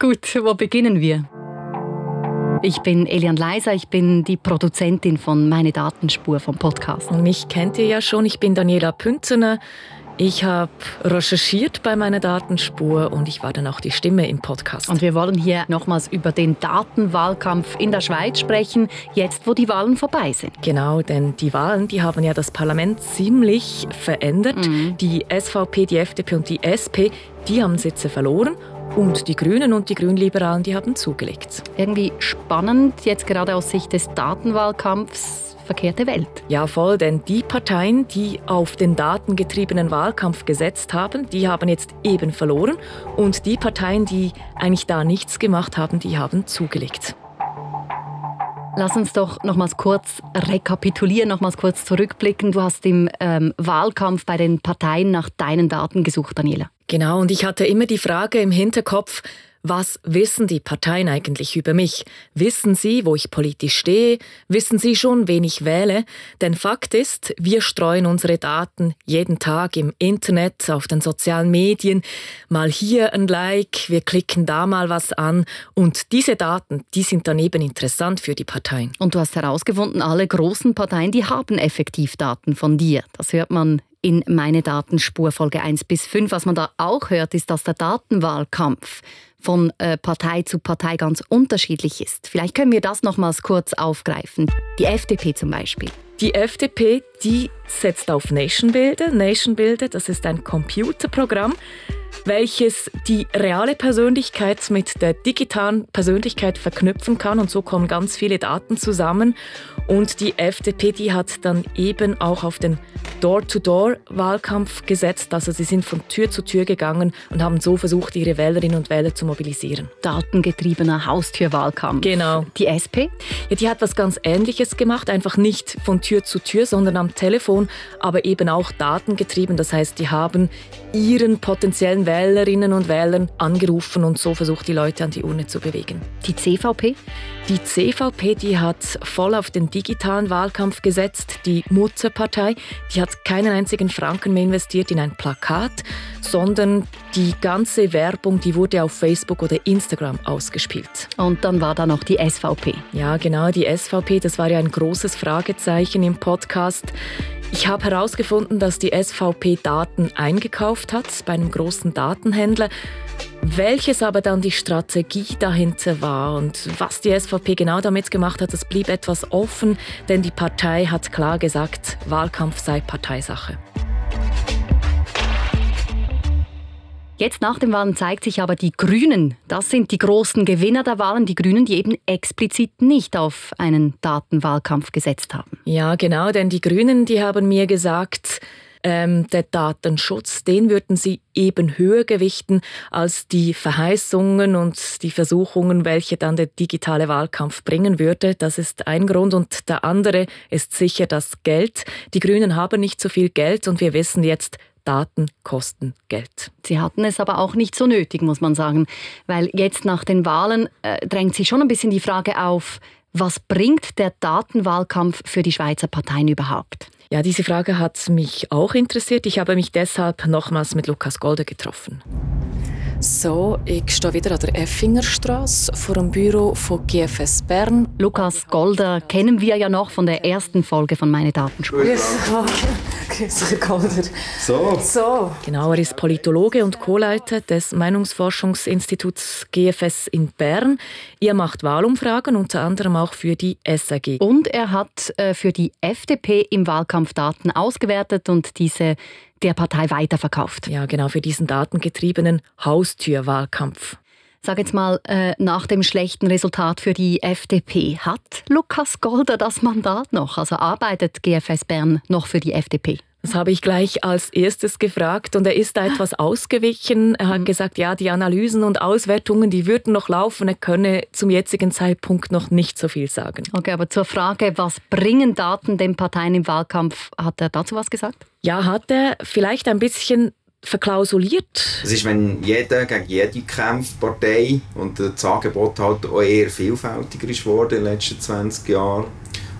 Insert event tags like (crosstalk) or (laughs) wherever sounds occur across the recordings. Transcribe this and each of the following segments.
Gut, wo beginnen wir? Ich bin Elian Leiser, ich bin die Produzentin von Meine Datenspur vom Podcast. Und mich kennt ihr ja schon, ich bin Daniela Pünzener. Ich habe recherchiert bei meiner Datenspur und ich war dann auch die Stimme im Podcast. Und wir wollen hier nochmals über den Datenwahlkampf in der Schweiz sprechen, jetzt wo die Wahlen vorbei sind. Genau, denn die Wahlen, die haben ja das Parlament ziemlich verändert. Mhm. Die SVP, die FDP und die SP, die haben Sitze verloren und die Grünen und die Grünliberalen, die haben zugelegt. Irgendwie spannend, jetzt gerade aus Sicht des Datenwahlkampfs verkehrte Welt. Ja, voll, denn die Parteien, die auf den datengetriebenen Wahlkampf gesetzt haben, die haben jetzt eben verloren. Und die Parteien, die eigentlich da nichts gemacht haben, die haben zugelegt. Lass uns doch nochmals kurz rekapitulieren, nochmals kurz zurückblicken. Du hast im ähm, Wahlkampf bei den Parteien nach deinen Daten gesucht, Daniela. Genau, und ich hatte immer die Frage im Hinterkopf, was wissen die Parteien eigentlich über mich? Wissen sie, wo ich politisch stehe? Wissen sie schon, wen ich wähle? Denn Fakt ist, wir streuen unsere Daten jeden Tag im Internet, auf den sozialen Medien. Mal hier ein Like, wir klicken da mal was an. Und diese Daten, die sind dann eben interessant für die Parteien. Und du hast herausgefunden, alle großen Parteien, die haben effektiv Daten von dir. Das hört man in meine Datenspur Folge 1 bis 5. Was man da auch hört, ist, dass der Datenwahlkampf von äh, Partei zu Partei ganz unterschiedlich ist. Vielleicht können wir das nochmals kurz aufgreifen. Die FDP zum Beispiel. Die FDP, die setzt auf Nation Builder. Nation Builder, das ist ein Computerprogramm, welches die reale Persönlichkeit mit der digitalen Persönlichkeit verknüpfen kann und so kommen ganz viele Daten zusammen und die FDP, die hat dann eben auch auf den Door-to-Door-Wahlkampf gesetzt. Also sie sind von Tür zu Tür gegangen und haben so versucht, ihre Wählerinnen und Wähler zu mobilisieren. Datengetriebener Haustürwahlkampf. Genau. Die SP? Ja, die hat was ganz Ähnliches gemacht, einfach nicht von Tür zu Tür, sondern am Telefon, aber eben auch datengetrieben. Das heißt, die haben ihren potenziellen Wählerinnen und Wählern angerufen und so versucht, die Leute an die Urne zu bewegen. Die CVP? Die CVP, die hat voll auf den digitalen Wahlkampf gesetzt. Die Mutterpartei, die hat keinen einzigen Franken mehr investiert in ein Plakat, sondern die ganze Werbung, die wurde auf Facebook oder Instagram ausgespielt. Und dann war da noch die SVP. Ja, genau, die SVP, das war ja ein großes Fragezeichen im Podcast. Ich habe herausgefunden, dass die SVP Daten eingekauft hat bei einem großen Datenhändler. Welches aber dann die Strategie dahinter war und was die SVP genau damit gemacht hat, das blieb etwas offen, denn die Partei hat klar gesagt, Wahlkampf sei Parteisache. Jetzt nach den Wahlen zeigt sich aber, die Grünen, das sind die großen Gewinner der Wahlen, die Grünen, die eben explizit nicht auf einen Datenwahlkampf gesetzt haben. Ja, genau, denn die Grünen, die haben mir gesagt, ähm, der Datenschutz, den würden sie eben höher gewichten als die Verheißungen und die Versuchungen, welche dann der digitale Wahlkampf bringen würde. Das ist ein Grund. Und der andere ist sicher das Geld. Die Grünen haben nicht so viel Geld und wir wissen jetzt, Daten kosten Geld. Sie hatten es aber auch nicht so nötig, muss man sagen, weil jetzt nach den Wahlen äh, drängt sich schon ein bisschen die Frage auf, was bringt der Datenwahlkampf für die Schweizer Parteien überhaupt? Ja, diese Frage hat mich auch interessiert. Ich habe mich deshalb nochmals mit Lukas Golder getroffen. So, ich stehe wieder an der Effingerstraße vor dem Büro von GFS Bern. Lukas Golder kennen wir ja noch von der ersten Folge von Meine Datenspur. Yes. Grüße, Golder. So. so. Genau, er ist Politologe und Co-Leiter des Meinungsforschungsinstituts GFS in Bern. Er macht Wahlumfragen, unter anderem auch für die SAG. Und er hat äh, für die FDP im Wahlkampf Daten ausgewertet und diese der Partei weiterverkauft. Ja, genau, für diesen datengetriebenen Haustürwahlkampf. Sag jetzt mal, äh, nach dem schlechten Resultat für die FDP, hat Lukas Golder das Mandat noch? Also arbeitet GFS Bern noch für die FDP? Das habe ich gleich als erstes gefragt und er ist da etwas ausgewichen. Er hat mhm. gesagt, ja, die Analysen und Auswertungen, die würden noch laufen. Er könne zum jetzigen Zeitpunkt noch nicht so viel sagen. Okay, aber zur Frage, was bringen Daten den Parteien im Wahlkampf, hat er dazu was gesagt? Ja, hat er vielleicht ein bisschen verklausuliert. Es ist, wenn jeder gegen jede kämpft, Partei, und das Angebot halt auch eher vielfältiger ist worden in den letzten 20 Jahren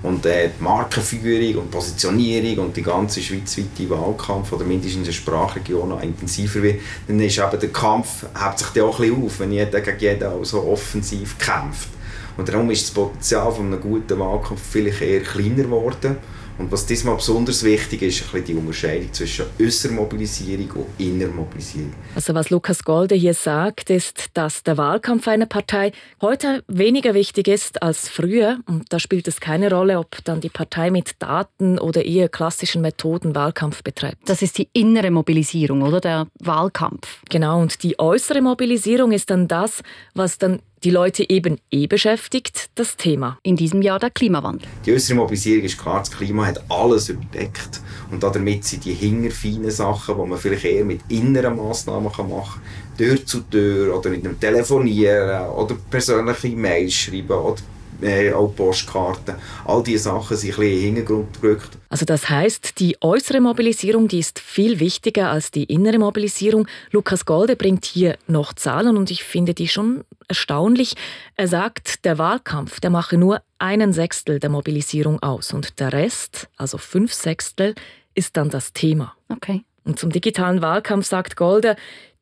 und äh, die Markenführung und Positionierung und die ganze schweizweite Wahlkampf oder mindestens in der Sprachregion noch intensiver wird, dann ist eben der Kampf, hebt sich dann auch ein bisschen auf, wenn jeder gegen jeden so offensiv kämpft. Und darum ist das Potenzial von einem guten Wahlkampf vielleicht eher kleiner geworden. Und was diesmal besonders wichtig ist, ist die Unterscheidung zwischen äußerer Mobilisierung und innerer Mobilisierung. Also was Lukas Golde hier sagt, ist, dass der Wahlkampf einer Partei heute weniger wichtig ist als früher. Und da spielt es keine Rolle, ob dann die Partei mit Daten oder eher klassischen Methoden Wahlkampf betreibt. Das ist die innere Mobilisierung, oder der Wahlkampf. Genau, und die äußere Mobilisierung ist dann das, was dann die Leute eben eh beschäftigt, das Thema. In diesem Jahr der Klimawandel. Die äußere Mobilisierung ist klar, das Klima hat alles überdeckt. Und damit sind die hingerfeinen Sachen, die man vielleicht eher mit inneren Massnahmen machen kann, Tür zu Tür oder mit einem Telefonieren oder persönliche E-Mails schreiben oder äh, auch Postkarten. All diese Sachen sind ein bisschen in den Hintergrund gerückt. Also das heißt, die äußere Mobilisierung, die ist viel wichtiger als die innere Mobilisierung. Lukas Golde bringt hier noch Zahlen und ich finde die schon erstaunlich. Er sagt, der Wahlkampf, der mache nur einen Sechstel der Mobilisierung aus und der Rest, also fünf Sechstel, ist dann das Thema. Okay. Und zum digitalen Wahlkampf sagt Golde,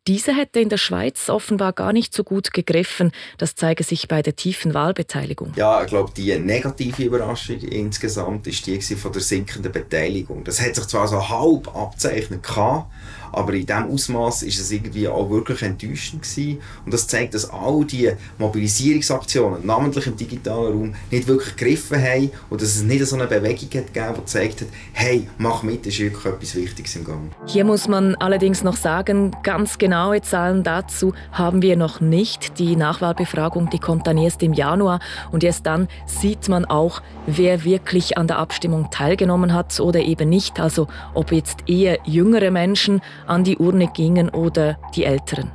diese hätte in der Schweiz offenbar gar nicht so gut gegriffen. Das zeige sich bei der tiefen Wahlbeteiligung. Ja, ich glaube, die negative Überraschung insgesamt ist die von der sinkenden Beteiligung. Das hat sich zwar so halb abzeichnet aber in diesem Ausmaß ist es irgendwie auch wirklich enttäuschend gewesen. Und das zeigt, dass all die Mobilisierungsaktionen, namentlich im digitalen Raum, nicht wirklich gegriffen haben und dass es nicht so eine Bewegung hat gegeben, die gezeigt hat, hey, mach mit, ist wirklich etwas Wichtiges im Gang. Hier muss man allerdings noch sagen, ganz genaue Zahlen dazu haben wir noch nicht. Die Nachwahlbefragung, die kommt dann erst im Januar und erst dann sieht man auch, wer wirklich an der Abstimmung teilgenommen hat oder eben nicht. Also ob jetzt eher jüngere Menschen an die Urne gingen oder die Älteren.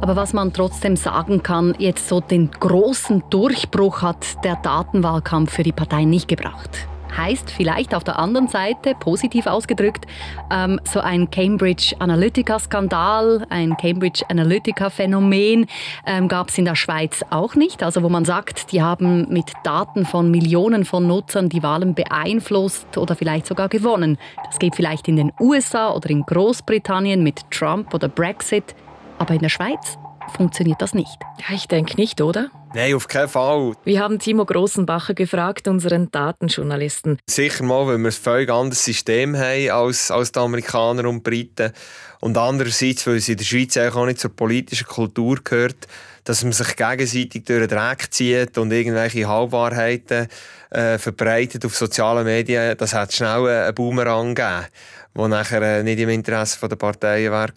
Aber was man trotzdem sagen kann, jetzt so den großen Durchbruch hat der Datenwahlkampf für die Partei nicht gebracht heißt vielleicht auf der anderen Seite, positiv ausgedrückt, ähm, so ein Cambridge Analytica-Skandal, ein Cambridge Analytica-Phänomen ähm, gab es in der Schweiz auch nicht. Also wo man sagt, die haben mit Daten von Millionen von Nutzern die Wahlen beeinflusst oder vielleicht sogar gewonnen. Das geht vielleicht in den USA oder in Großbritannien mit Trump oder Brexit. Aber in der Schweiz funktioniert das nicht. Ja, ich denke nicht, oder? Nein, auf keinen Fall. Wir haben Timo Grossenbacher gefragt, unseren Datenjournalisten. Sicher mal, weil wir ein völlig anderes System haben als, als die Amerikaner und Briten. Und andererseits, weil es in der Schweiz auch nicht zur politischen Kultur gehört, dass man sich gegenseitig durch den Dreck zieht und irgendwelche Halbwahrheiten äh, verbreitet auf sozialen Medien. Das hat schnell einen Boomerang gegeben die nachher äh, nicht im Interesse der Parteien war.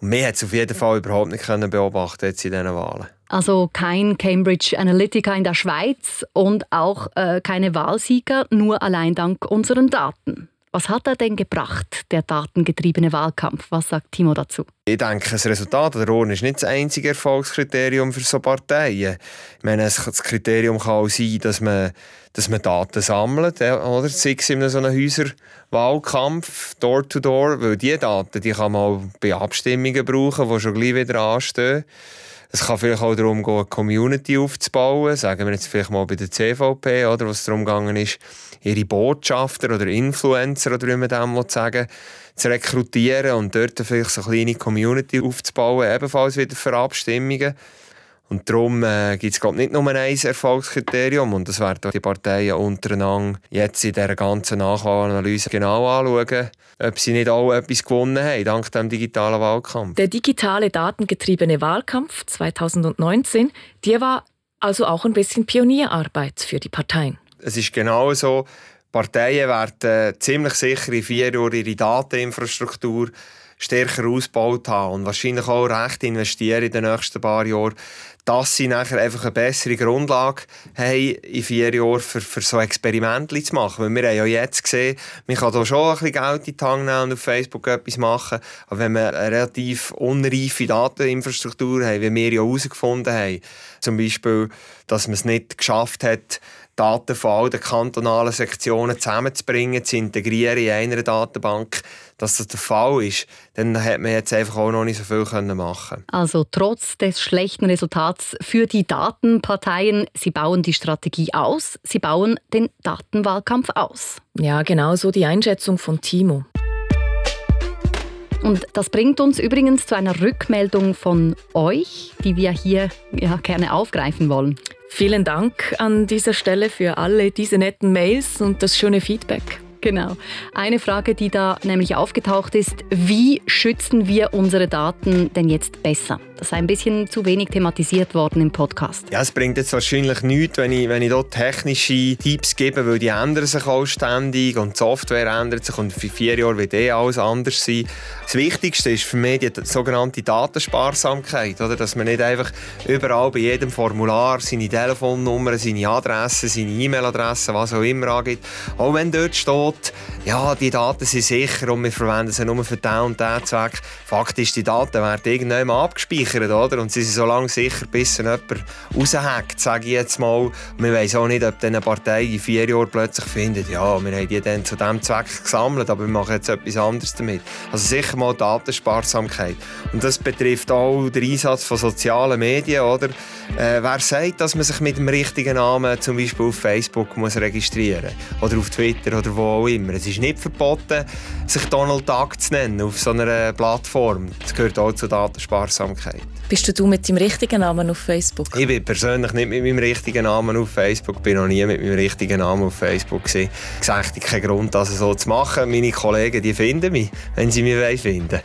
Und wir hat es auf jeden Fall überhaupt nicht beobachten jetzt in diesen Wahlen. Also kein Cambridge Analytica in der Schweiz und auch äh, keine Wahlsieger, nur allein dank unseren Daten. Was hat er denn gebracht, der datengetriebene Wahlkampf? Was sagt Timo dazu? Ich denke, das Resultat der Urne ist nicht das einzige Erfolgskriterium für so Parteien. Ich meine, das Kriterium kann auch sein, dass man, dass man Daten sammelt, oder? sei es in so einem Häuserwahlkampf, Door-to-Door, weil diese Daten die kann man auch bei Abstimmungen brauchen, die schon gleich wieder anstehen. Es kann vielleicht auch darum gehen, eine Community aufzubauen, sagen wir jetzt vielleicht mal bei der CVP, oder, was darum gegangen ist, ihre Botschafter oder Influencer, oder wie man dem sagen zu rekrutieren und dort vielleicht so eine kleine Community aufzubauen, ebenfalls wieder für Abstimmungen. Und darum äh, gibt es nicht nur ein Erfolgskriterium und das werden die Parteien untereinander jetzt in dieser ganzen Nachwahlanalyse genau anschauen, ob sie nicht auch etwas gewonnen haben, dank dem digitalen Wahlkampf. Der digitale datengetriebene Wahlkampf 2019, der war also auch ein bisschen Pionierarbeit für die Parteien. Es ist genau so, Parteien werden ziemlich sicher in vier Jahren ihre Dateninfrastruktur stärker ausgebaut haben und wahrscheinlich auch recht investieren in den nächsten paar Jahren, dass sie nachher einfach eine bessere Grundlage haben, in vier Jahren für, für so Experimente zu machen. Weil wir haben ja jetzt gesehen, man kann da schon ein bisschen Geld in die Hand nehmen und auf Facebook etwas machen, aber wenn wir eine relativ unreife Dateninfrastruktur haben, wie wir ja herausgefunden haben, zum Beispiel, dass man es nicht geschafft hat, Daten von all den kantonalen Sektionen zusammenzubringen, zu integrieren in einer Datenbank, dass das der Fall ist, dann hat man jetzt einfach auch noch nicht so viel machen Also trotz des schlechten Resultats für die Datenparteien. Sie bauen die Strategie aus, sie bauen den Datenwahlkampf aus. Ja, genau so die Einschätzung von Timo. Und das bringt uns übrigens zu einer Rückmeldung von euch, die wir hier ja, gerne aufgreifen wollen. Vielen Dank an dieser Stelle für alle diese netten Mails und das schöne Feedback. Genau. Eine Frage, die da nämlich aufgetaucht ist, wie schützen wir unsere Daten denn jetzt besser? Das ist ein bisschen zu wenig thematisiert worden im Podcast. Ja, es bringt jetzt wahrscheinlich nichts, wenn ich, wenn ich dort technische Tipps gebe, weil die ändern sich auch ständig und die Software ändert sich und für vier Jahre wird eh alles anders sein. Das Wichtigste ist für mich die sogenannte Datensparsamkeit, oder? dass man nicht einfach überall bei jedem Formular seine Telefonnummer, seine Adresse, seine E-Mail-Adresse, was auch immer angibt. Auch wenn dort steht, ja, die Daten sind sicher und wir verwenden sie nur für diesen und diesen Zweck. Fakt ist, die Daten werden irgendwann abgespeichert, oder? Und sie sind so lange sicher, bis jemand raushackt, sage ich jetzt mal. Wir wissen auch nicht, ob diese Partei in vier Jahren plötzlich findet, ja, wir haben die dann zu diesem Zweck gesammelt, aber wir machen jetzt etwas anderes damit. Also sicher mal Datensparsamkeit. Und das betrifft auch den Einsatz von sozialen Medien, oder? Äh, wer sagt, dass man sich mit dem richtigen Namen zum Beispiel auf Facebook muss registrieren muss? Oder auf Twitter oder wo auch immer. Es ist nicht verboten, sich Donald Duck zu nennen auf so einer Plattform. Das gehört auch zur Datensparsamkeit. Bist du mit deinem richtigen Namen auf Facebook? Ich bin persönlich nicht mit meinem richtigen Namen auf Facebook. Ich bin noch nie mit meinem richtigen Namen auf Facebook gewesen. Ich sehe keinen Grund, das so zu machen. Meine Kollegen, die finden mich, wenn sie mich finden wollen.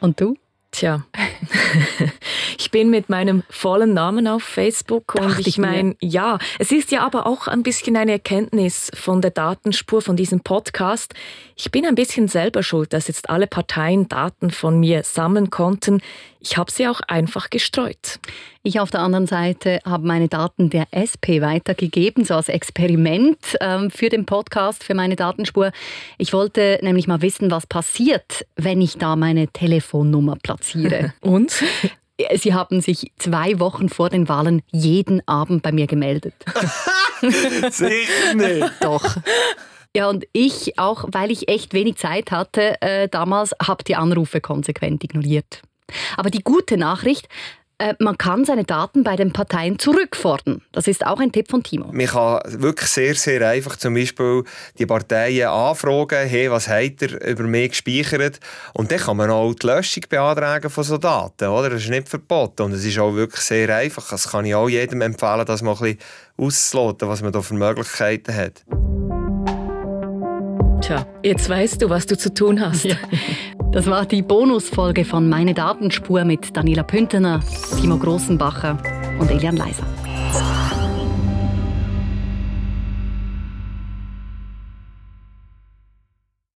Und du? Tja, (laughs) ich bin mit meinem vollen Namen auf Facebook und Dacht ich meine, ja, es ist ja aber auch ein bisschen eine Erkenntnis von der Datenspur von diesem Podcast. Ich bin ein bisschen selber schuld, dass jetzt alle Parteien Daten von mir sammeln konnten. Ich habe sie auch einfach gestreut. Ich auf der anderen Seite habe meine Daten der SP weitergegeben, so als Experiment ähm, für den Podcast, für meine Datenspur. Ich wollte nämlich mal wissen, was passiert, wenn ich da meine Telefonnummer platziere. (laughs) Und? Sie haben sich zwei Wochen vor den Wahlen jeden Abend bei mir gemeldet. (laughs) Sicher nicht. Doch. Ja, und ich auch, weil ich echt wenig Zeit hatte äh, damals, habe die Anrufe konsequent ignoriert. Aber die gute Nachricht, man kann seine Daten bei den Parteien zurückfordern. Das ist auch ein Tipp von Timo. Man kann wirklich sehr, sehr einfach zum Beispiel die Parteien anfragen, hey, was habt ihr über mich gespeichert? Und dann kann man auch die Löschung beantragen von so Daten. Oder? Das ist nicht verboten und es ist auch wirklich sehr einfach. Das kann ich auch jedem empfehlen, das mal ein bisschen auszuloten, was man da für Möglichkeiten hat. Tja, jetzt weißt du, was du zu tun hast. Ja. (laughs) Das war die Bonusfolge von Meine Datenspur mit Daniela Püntener, Timo Grossenbacher und Elian Leiser.